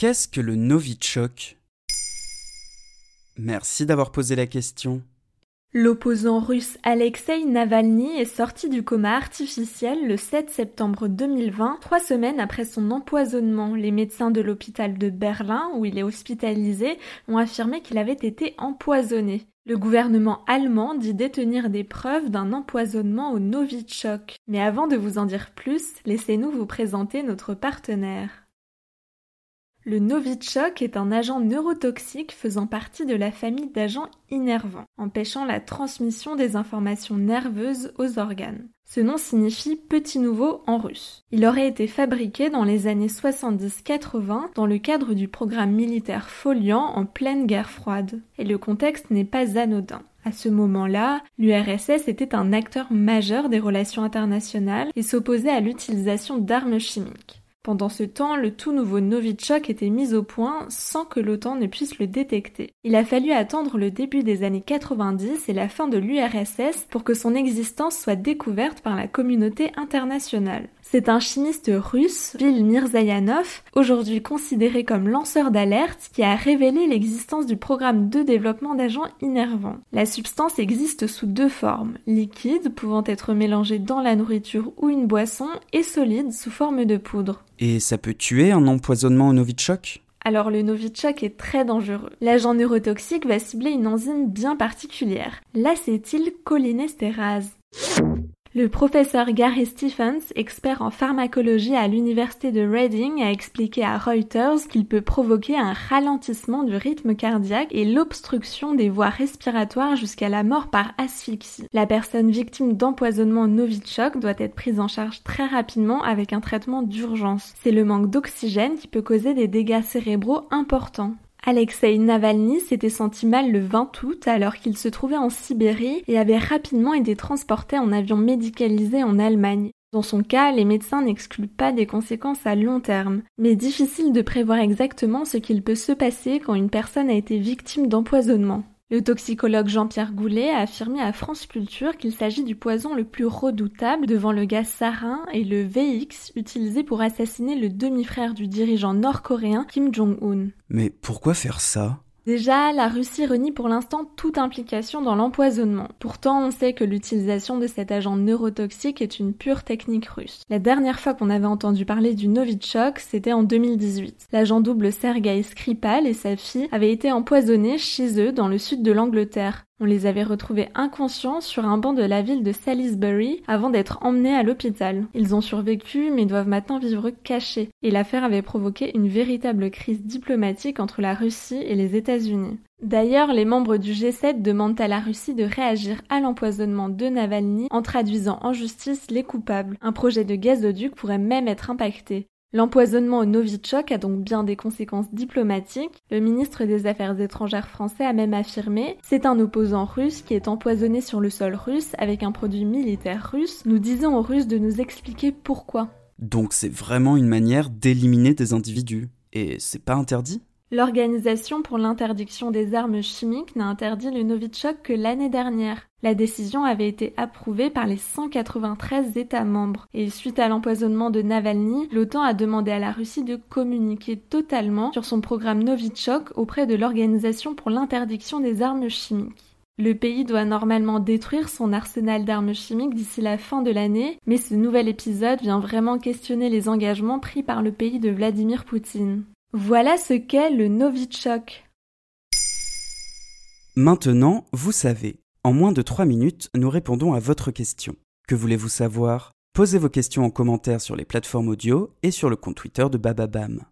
Qu'est-ce que le Novichok? Merci d'avoir posé la question. L'opposant russe Alexei Navalny est sorti du coma artificiel le 7 septembre 2020, trois semaines après son empoisonnement. Les médecins de l'hôpital de Berlin, où il est hospitalisé, ont affirmé qu'il avait été empoisonné. Le gouvernement allemand dit détenir des preuves d'un empoisonnement au Novichok. Mais avant de vous en dire plus, laissez-nous vous présenter notre partenaire. Le Novichok est un agent neurotoxique faisant partie de la famille d'agents innervants, empêchant la transmission des informations nerveuses aux organes. Ce nom signifie petit nouveau en russe. Il aurait été fabriqué dans les années 70-80 dans le cadre du programme militaire Foliant en pleine guerre froide. Et le contexte n'est pas anodin. À ce moment-là, l'URSS était un acteur majeur des relations internationales et s'opposait à l'utilisation d'armes chimiques. Pendant ce temps, le tout nouveau Novichok était mis au point sans que l'OTAN ne puisse le détecter. Il a fallu attendre le début des années 90 et la fin de l'URSS pour que son existence soit découverte par la communauté internationale. C'est un chimiste russe, Vil Mirzayanov, aujourd'hui considéré comme lanceur d'alerte, qui a révélé l'existence du programme de développement d'agents innervants. La substance existe sous deux formes, liquide pouvant être mélangé dans la nourriture ou une boisson et solide sous forme de poudre. Et ça peut tuer un empoisonnement au Novichok? Alors le Novichok est très dangereux. L'agent neurotoxique va cibler une enzyme bien particulière, l'acétylcholinestérase. Le professeur Gary Stephens, expert en pharmacologie à l'université de Reading, a expliqué à Reuters qu'il peut provoquer un ralentissement du rythme cardiaque et l'obstruction des voies respiratoires jusqu'à la mort par asphyxie. La personne victime d'empoisonnement Novichok doit être prise en charge très rapidement avec un traitement d'urgence. C'est le manque d'oxygène qui peut causer des dégâts cérébraux importants. Alexei Navalny s'était senti mal le 20 août alors qu'il se trouvait en Sibérie et avait rapidement été transporté en avion médicalisé en Allemagne. Dans son cas, les médecins n'excluent pas des conséquences à long terme, mais difficile de prévoir exactement ce qu'il peut se passer quand une personne a été victime d'empoisonnement. Le toxicologue Jean-Pierre Goulet a affirmé à France Culture qu'il s'agit du poison le plus redoutable devant le gaz sarin et le VX utilisé pour assassiner le demi-frère du dirigeant nord-coréen Kim Jong-un. Mais pourquoi faire ça? Déjà, la Russie renie pour l'instant toute implication dans l'empoisonnement. Pourtant, on sait que l'utilisation de cet agent neurotoxique est une pure technique russe. La dernière fois qu'on avait entendu parler du Novichok, c'était en 2018. L'agent double Sergei Skripal et sa fille avaient été empoisonnés chez eux dans le sud de l'Angleterre. On les avait retrouvés inconscients sur un banc de la ville de Salisbury avant d'être emmenés à l'hôpital. Ils ont survécu mais doivent maintenant vivre cachés. Et l'affaire avait provoqué une véritable crise diplomatique entre la Russie et les États-Unis. D'ailleurs, les membres du G7 demandent à la Russie de réagir à l'empoisonnement de Navalny en traduisant en justice les coupables. Un projet de gazoduc pourrait même être impacté. L'empoisonnement au Novichok a donc bien des conséquences diplomatiques. Le ministre des Affaires étrangères français a même affirmé C'est un opposant russe qui est empoisonné sur le sol russe avec un produit militaire russe. Nous disons aux Russes de nous expliquer pourquoi. Donc c'est vraiment une manière d'éliminer des individus. Et c'est pas interdit? L'Organisation pour l'interdiction des armes chimiques n'a interdit le Novichok que l'année dernière. La décision avait été approuvée par les 193 États membres et suite à l'empoisonnement de Navalny, l'OTAN a demandé à la Russie de communiquer totalement sur son programme Novichok auprès de l'Organisation pour l'interdiction des armes chimiques. Le pays doit normalement détruire son arsenal d'armes chimiques d'ici la fin de l'année, mais ce nouvel épisode vient vraiment questionner les engagements pris par le pays de Vladimir Poutine. Voilà ce qu'est le Novichok. Maintenant, vous savez. En moins de 3 minutes, nous répondons à votre question. Que voulez-vous savoir? Posez vos questions en commentaire sur les plateformes audio et sur le compte Twitter de Bababam.